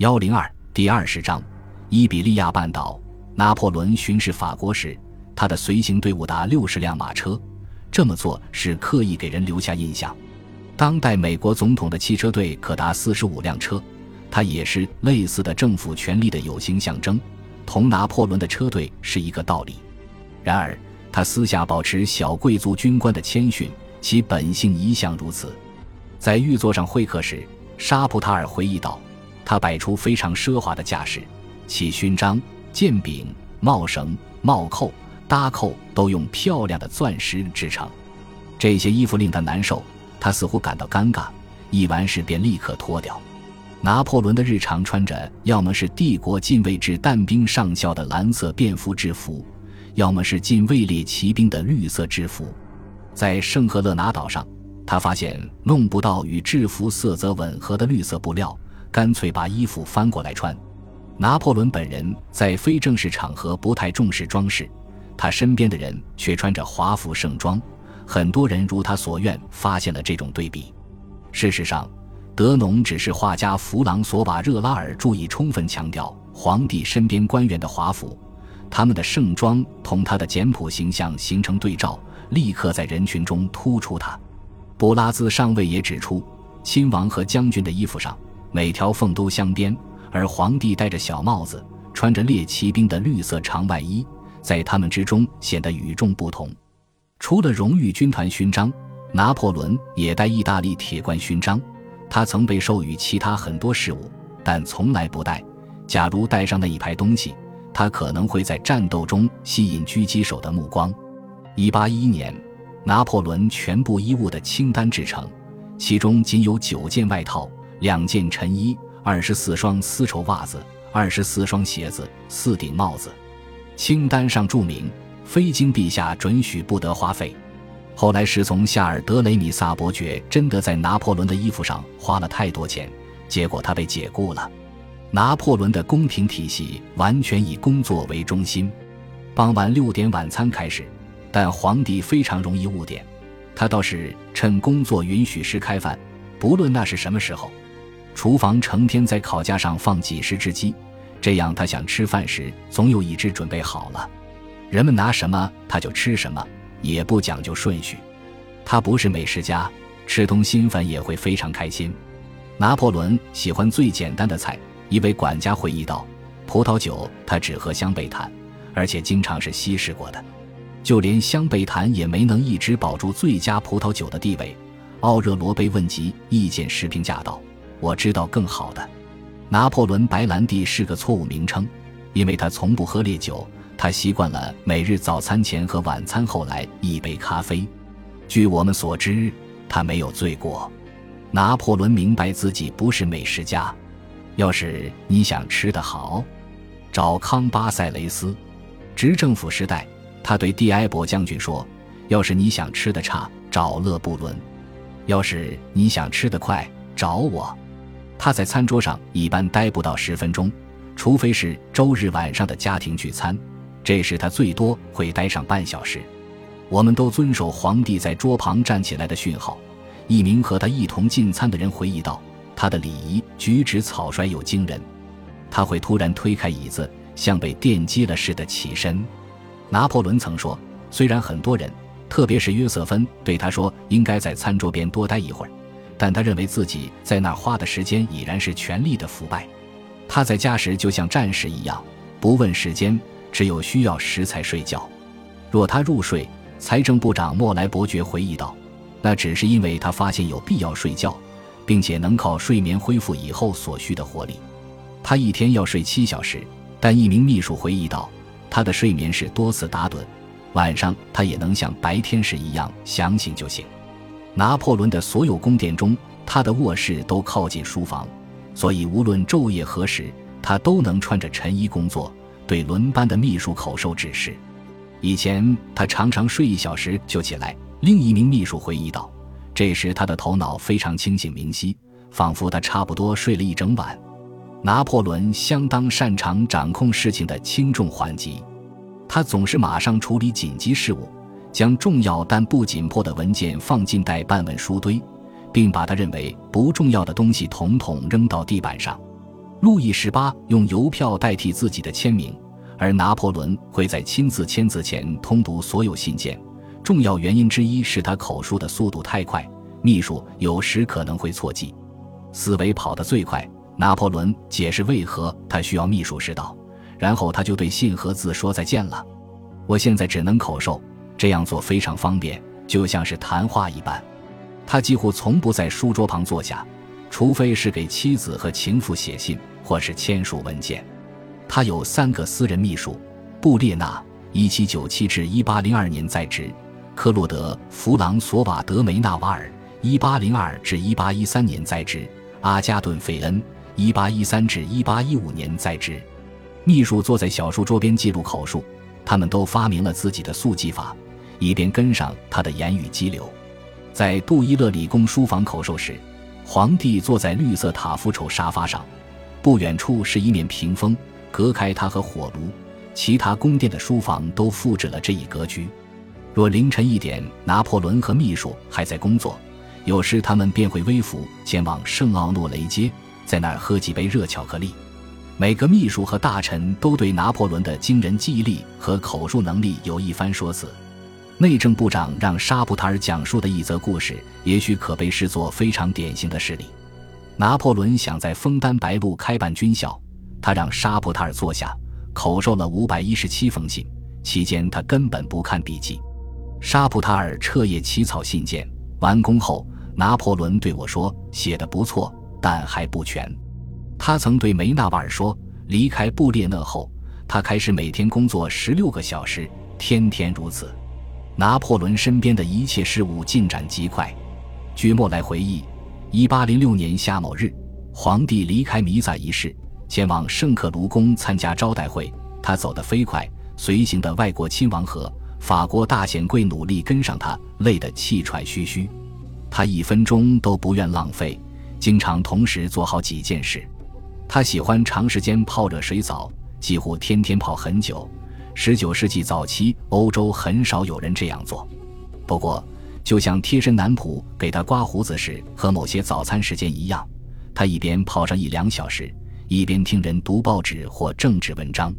幺零二第二十章，伊比利亚半岛。拿破仑巡视法国时，他的随行队伍达六十辆马车。这么做是刻意给人留下印象。当代美国总统的汽车队可达四十五辆车，它也是类似的政府权力的有形象征，同拿破仑的车队是一个道理。然而，他私下保持小贵族军官的谦逊，其本性一向如此。在御座上会客时，沙普塔尔回忆道：“他摆出非常奢华的架势，其勋章、剑柄、帽绳、帽扣、搭扣都用漂亮的钻石制成。这些衣服令他难受，他似乎感到尴尬，一完事便立刻脱掉。拿破仑的日常穿着要么是帝国禁卫制弹兵上校的蓝色便服制服。”要么是近卫列骑兵的绿色制服，在圣赫勒拿岛上，他发现弄不到与制服色泽吻合的绿色布料，干脆把衣服翻过来穿。拿破仑本人在非正式场合不太重视装饰，他身边的人却穿着华服盛装。很多人如他所愿发现了这种对比。事实上，德农只是画家弗朗索瓦热拉尔注意充分强调皇帝身边官员的华服。他们的盛装同他的简朴形象形成对照，立刻在人群中突出他。布拉兹上尉也指出，亲王和将军的衣服上每条缝都镶边，而皇帝戴着小帽子，穿着猎骑兵的绿色长外衣，在他们之中显得与众不同。除了荣誉军团勋章，拿破仑也戴意大利铁冠勋章。他曾被授予其他很多事物，但从来不戴。假如戴上那一排东西。他可能会在战斗中吸引狙击手的目光。1811年，拿破仑全部衣物的清单制成，其中仅有九件外套、两件衬衣、二十四双丝绸袜子、二十四双鞋子、四顶帽子。清单上注明：非经陛下准许不得花费。后来侍从夏尔德雷米萨伯爵真的在拿破仑的衣服上花了太多钱，结果他被解雇了。拿破仑的宫廷体系完全以工作为中心。傍晚六点晚餐开始，但皇帝非常容易误点。他倒是趁工作允许时开饭，不论那是什么时候。厨房成天在烤架上放几十只鸡，这样他想吃饭时总有一只准备好了。人们拿什么他就吃什么，也不讲究顺序。他不是美食家，吃通心饭也会非常开心。拿破仑喜欢最简单的菜。一位管家回忆道：“葡萄酒他只喝香贝坦，而且经常是稀释过的。就连香贝坦也没能一直保住最佳葡萄酒的地位。”奥热罗被问及意见时评价道：“我知道更好的。拿破仑白兰地是个错误名称，因为他从不喝烈酒，他习惯了每日早餐前和晚餐后来一杯咖啡。据我们所知，他没有醉过。拿破仑明白自己不是美食家。”要是你想吃得好，找康巴塞雷斯。执政府时代，他对蒂埃博将军说：“要是你想吃的差，找勒布伦；要是你想吃得快，找我。”他在餐桌上一般待不到十分钟，除非是周日晚上的家庭聚餐，这时他最多会待上半小时。我们都遵守皇帝在桌旁站起来的讯号。一名和他一同进餐的人回忆道。他的礼仪举止草率又惊人，他会突然推开椅子，像被电击了似的起身。拿破仑曾说，虽然很多人，特别是约瑟芬对他说应该在餐桌边多待一会儿，但他认为自己在那花的时间已然是权力的腐败。他在家时就像战士一样，不问时间，只有需要时才睡觉。若他入睡，财政部长莫莱伯爵回忆道，那只是因为他发现有必要睡觉。并且能靠睡眠恢复以后所需的活力。他一天要睡七小时，但一名秘书回忆道，他的睡眠是多次打盹，晚上他也能像白天时一样想醒就醒。拿破仑的所有宫殿中，他的卧室都靠近书房，所以无论昼夜何时，他都能穿着晨衣工作，对轮班的秘书口授指示。以前他常常睡一小时就起来。另一名秘书回忆道。这时，他的头脑非常清醒明晰，仿佛他差不多睡了一整晚。拿破仑相当擅长掌控事情的轻重缓急，他总是马上处理紧急事务，将重要但不紧迫的文件放进待办文书堆，并把他认为不重要的东西统统扔到地板上。路易十八用邮票代替自己的签名，而拿破仑会在亲自签字前通读所有信件。重要原因之一是他口述的速度太快，秘书有时可能会错记。思维跑得最快，拿破仑解释为何他需要秘书时道，然后他就对信和字说再见了。我现在只能口授，这样做非常方便，就像是谈话一般。他几乎从不在书桌旁坐下，除非是给妻子和情妇写信或是签署文件。他有三个私人秘书：布列纳（一七九七至一八零二年在职）。克洛德·弗朗索瓦德梅纳瓦尔（一八零二至一八一三年在职），阿加顿·费恩（一八一三至一八一五年在职）。秘书坐在小书桌边记录口述。他们都发明了自己的速记法，以便跟上他的言语激流。在杜伊勒理工书房口授时，皇帝坐在绿色塔夫绸沙发上，不远处是一面屏风，隔开他和火炉。其他宫殿的书房都复制了这一格局。若凌晨一点，拿破仑和秘书还在工作，有时他们便会微服前往圣奥诺雷街，在那儿喝几杯热巧克力。每个秘书和大臣都对拿破仑的惊人记忆力和口述能力有一番说辞。内政部长让沙普塔尔讲述的一则故事，也许可被视作非常典型的事例。拿破仑想在枫丹白露开办军校，他让沙普塔尔坐下，口授了五百一十七封信，期间他根本不看笔记。沙普塔尔彻夜起草信件，完工后，拿破仑对我说：“写的不错，但还不全。”他曾对梅纳瓦尔说：“离开布列讷后，他开始每天工作十六个小时，天天如此。”拿破仑身边的一切事务进展极快。据莫莱回忆，一八零六年夏某日，皇帝离开弥撒仪式，前往圣克卢宫参加招待会，他走得飞快，随行的外国亲王和。法国大显贵努力跟上他，累得气喘吁吁。他一分钟都不愿浪费，经常同时做好几件事。他喜欢长时间泡热水澡，几乎天天泡很久。十九世纪早期，欧洲很少有人这样做。不过，就像贴身男仆给他刮胡子时和某些早餐时间一样，他一边泡上一两小时，一边听人读报纸或政治文章。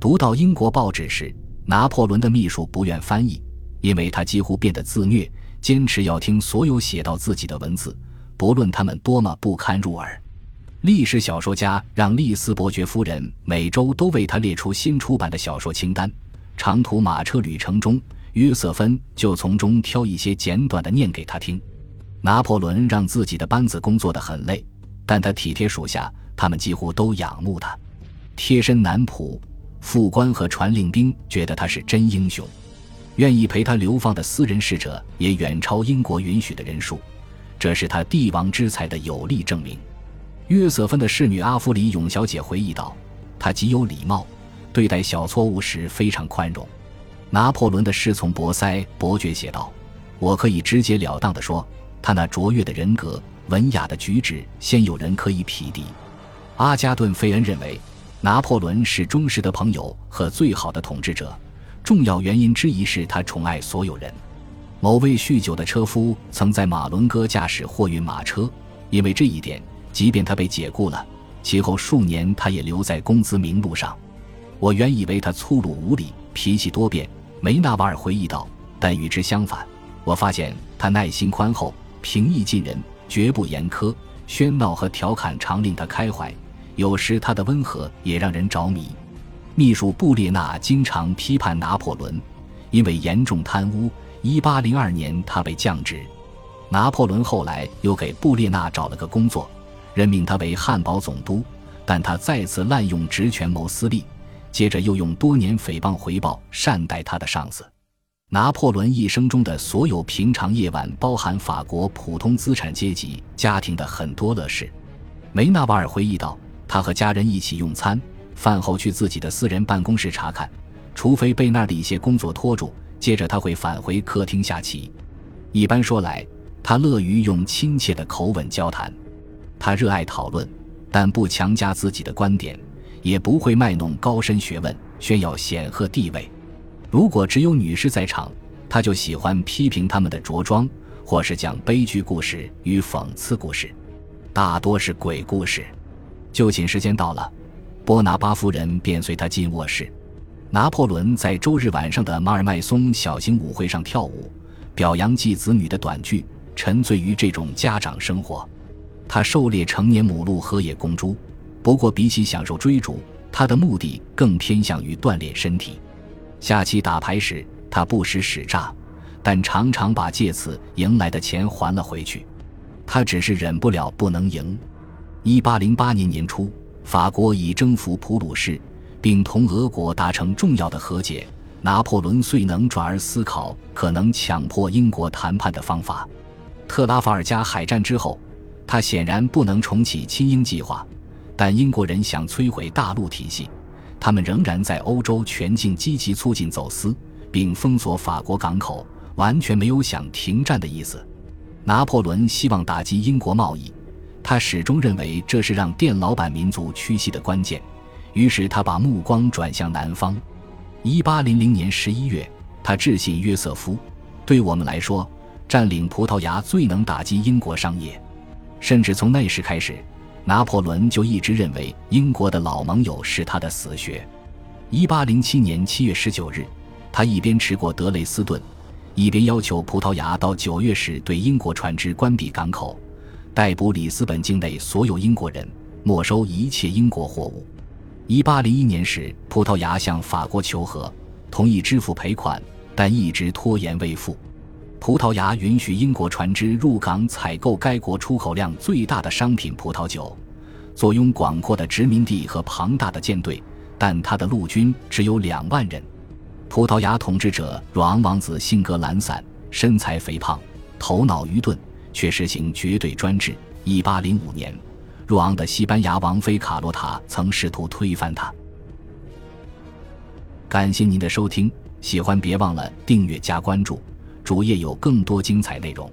读到英国报纸时，拿破仑的秘书不愿翻译，因为他几乎变得自虐，坚持要听所有写到自己的文字，不论他们多么不堪入耳。历史小说家让丽斯伯爵夫人每周都为他列出新出版的小说清单，长途马车旅程中，约瑟芬就从中挑一些简短的念给他听。拿破仑让自己的班子工作得很累，但他体贴属下，他们几乎都仰慕他。贴身男仆。副官和传令兵觉得他是真英雄，愿意陪他流放的私人使者也远超英国允许的人数，这是他帝王之才的有力证明。约瑟芬的侍女阿弗里永小姐回忆道：“他极有礼貌，对待小错误时非常宽容。”拿破仑的侍从博塞伯爵写道：“我可以直截了当地说，他那卓越的人格、文雅的举止，鲜有人可以匹敌。”阿加顿·费恩认为。拿破仑是忠实的朋友和最好的统治者，重要原因之一是他宠爱所有人。某位酗酒的车夫曾在马伦哥驾驶货运马车，因为这一点，即便他被解雇了，其后数年他也留在工资名录上。我原以为他粗鲁无礼、脾气多变，梅纳瓦尔回忆道，但与之相反，我发现他耐心宽厚、平易近人，绝不严苛，喧闹和调侃常令他开怀。有时他的温和也让人着迷。秘书布列纳经常批判拿破仑，因为严重贪污。一八零二年他被降职。拿破仑后来又给布列纳找了个工作，任命他为汉堡总督，但他再次滥用职权谋私利，接着又用多年诽谤回报善待他的上司。拿破仑一生中的所有平常夜晚，包含法国普通资产阶级家庭的很多乐事。梅纳瓦尔回忆道。他和家人一起用餐，饭后去自己的私人办公室查看，除非被那儿的一些工作拖住。接着他会返回客厅下棋。一般说来，他乐于用亲切的口吻交谈。他热爱讨论，但不强加自己的观点，也不会卖弄高深学问，炫耀显赫地位。如果只有女士在场，他就喜欢批评他们的着装，或是讲悲剧故事与讽刺故事，大多是鬼故事。就寝时间到了，波拿巴夫人便随他进卧室。拿破仑在周日晚上的马尔麦松小型舞会上跳舞，表扬继子女的短剧，沉醉于这种家长生活。他狩猎成年母鹿和野公猪，不过比起享受追逐，他的目的更偏向于锻炼身体。下棋打牌时，他不时使诈，但常常把借此赢来的钱还了回去。他只是忍不了不能赢。一八零八年年初，法国已征服普鲁士，并同俄国达成重要的和解。拿破仑遂能转而思考可能强迫英国谈判的方法。特拉法尔加海战之后，他显然不能重启亲英计划，但英国人想摧毁大陆体系，他们仍然在欧洲全境积极促进走私，并封锁法国港口，完全没有想停战的意思。拿破仑希望打击英国贸易。他始终认为这是让店老板民族屈膝的关键，于是他把目光转向南方。一八零零年十一月，他致信约瑟夫：“对我们来说，占领葡萄牙最能打击英国商业。”甚至从那时开始，拿破仑就一直认为英国的老盟友是他的死穴。一八零七年七月十九日，他一边驰过德累斯顿，一边要求葡萄牙到九月时对英国船只关闭港口。逮捕里斯本境内所有英国人，没收一切英国货物。一八零一年时，葡萄牙向法国求和，同意支付赔款，但一直拖延未付。葡萄牙允许英国船只入港采购该国出口量最大的商品葡萄酒，坐拥广阔的殖民地和庞大的舰队，但他的陆军只有两万人。葡萄牙统治者若昂王子性格懒散，身材肥胖，头脑愚钝。却实行绝对专制。一八零五年，若昂的西班牙王妃卡洛塔曾试图推翻他。感谢您的收听，喜欢别忘了订阅加关注，主页有更多精彩内容。